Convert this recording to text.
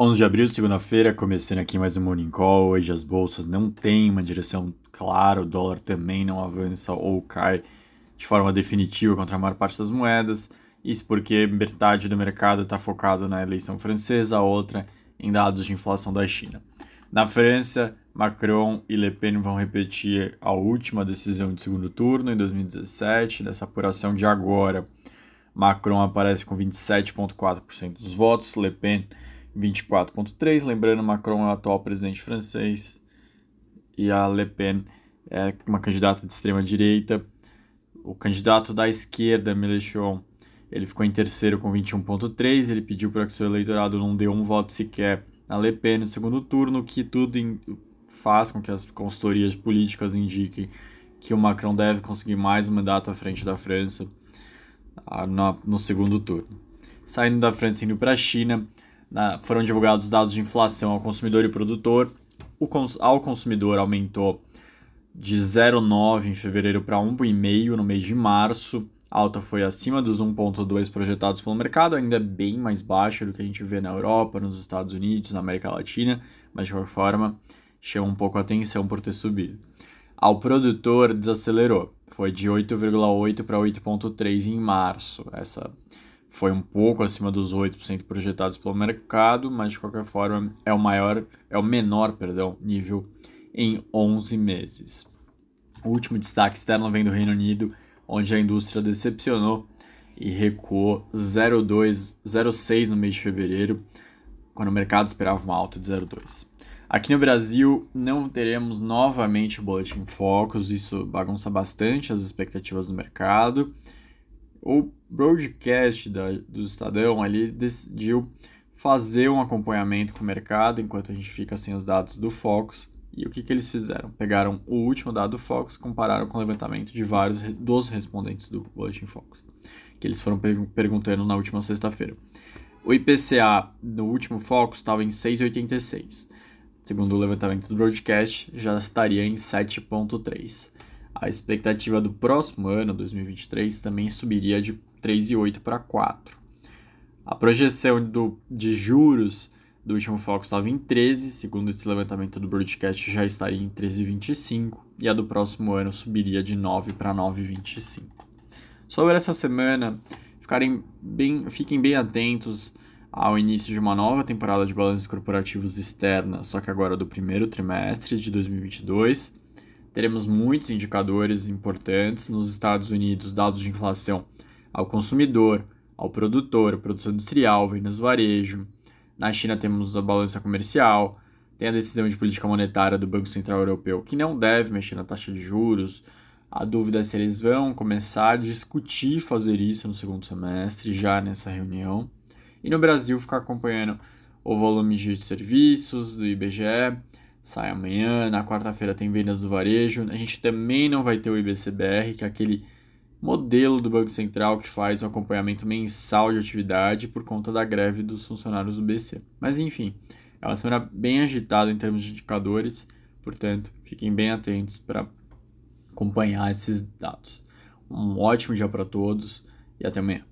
11 de abril, segunda-feira, começando aqui mais um Morning Call. Hoje as bolsas não têm uma direção clara, o dólar também não avança ou cai de forma definitiva contra a maior parte das moedas. Isso porque metade do mercado está focado na eleição francesa, a outra em dados de inflação da China. Na França, Macron e Le Pen vão repetir a última decisão de segundo turno em 2017. Nessa apuração de agora, Macron aparece com 27,4% dos votos, Le Pen 24,3%. Lembrando, Macron é o atual presidente francês e a Le Pen é uma candidata de extrema direita. O candidato da esquerda, Mélenchon, ele ficou em terceiro com 21,3%. Ele pediu para que seu eleitorado não dê um voto sequer na Le Pen no segundo turno, que tudo faz com que as consultorias políticas indiquem que o Macron deve conseguir mais um mandato à frente da França ah, no segundo turno. Saindo da França e indo para a China, na, foram divulgados dados de inflação ao consumidor e produtor. O cons, ao consumidor aumentou de 0,9 em fevereiro para 1,5 no mês de março. A alta foi acima dos 1,2 projetados pelo mercado, ainda é bem mais baixa do que a gente vê na Europa, nos Estados Unidos, na América Latina, mas de qualquer forma chama um pouco a atenção por ter subido. Ao produtor desacelerou, foi de 8,8 para 8,3 em março. Essa foi um pouco acima dos 8% projetados pelo mercado, mas de qualquer forma é o maior, é o menor, perdão, nível em 11 meses. O último destaque externo vem do Reino Unido, onde a indústria decepcionou e recuou 0,6 no mês de fevereiro, quando o mercado esperava uma alta de 0,2. Aqui no Brasil não teremos novamente o Boletim Focus, isso bagunça bastante as expectativas do mercado o broadcast da, do Estadão ali decidiu fazer um acompanhamento com o mercado enquanto a gente fica sem os dados do Focus. E o que, que eles fizeram? Pegaram o último dado do Focus e compararam com o levantamento de vários dos respondentes do Boletim Focus, que eles foram per perguntando na última sexta-feira. O IPCA no último Focus estava em 6,86. Segundo o levantamento do broadcast, já estaria em 7,3 a expectativa do próximo ano, 2023, também subiria de 3,8 para 4. A projeção do, de juros do último foco estava em 13, segundo esse levantamento do broadcast já estaria em 13,25 e a do próximo ano subiria de 9 para 9,25. Sobre essa semana, ficarem bem, fiquem bem atentos ao início de uma nova temporada de balanços corporativos externa, só que agora do primeiro trimestre de 2022 teremos muitos indicadores importantes nos Estados Unidos, dados de inflação ao consumidor, ao produtor, produção industrial, vendas varejo. Na China temos a balança comercial, tem a decisão de política monetária do Banco Central Europeu, que não deve mexer na taxa de juros. A dúvida é se eles vão começar a discutir fazer isso no segundo semestre, já nessa reunião. E no Brasil, ficar acompanhando o volume de serviços do IBGE, sai amanhã. Na quarta-feira tem vendas do varejo. A gente também não vai ter o IBCBR, que é aquele modelo do Banco Central que faz o um acompanhamento mensal de atividade por conta da greve dos funcionários do BC. Mas enfim, é uma semana bem agitada em termos de indicadores, portanto, fiquem bem atentos para acompanhar esses dados. Um ótimo dia para todos e até amanhã.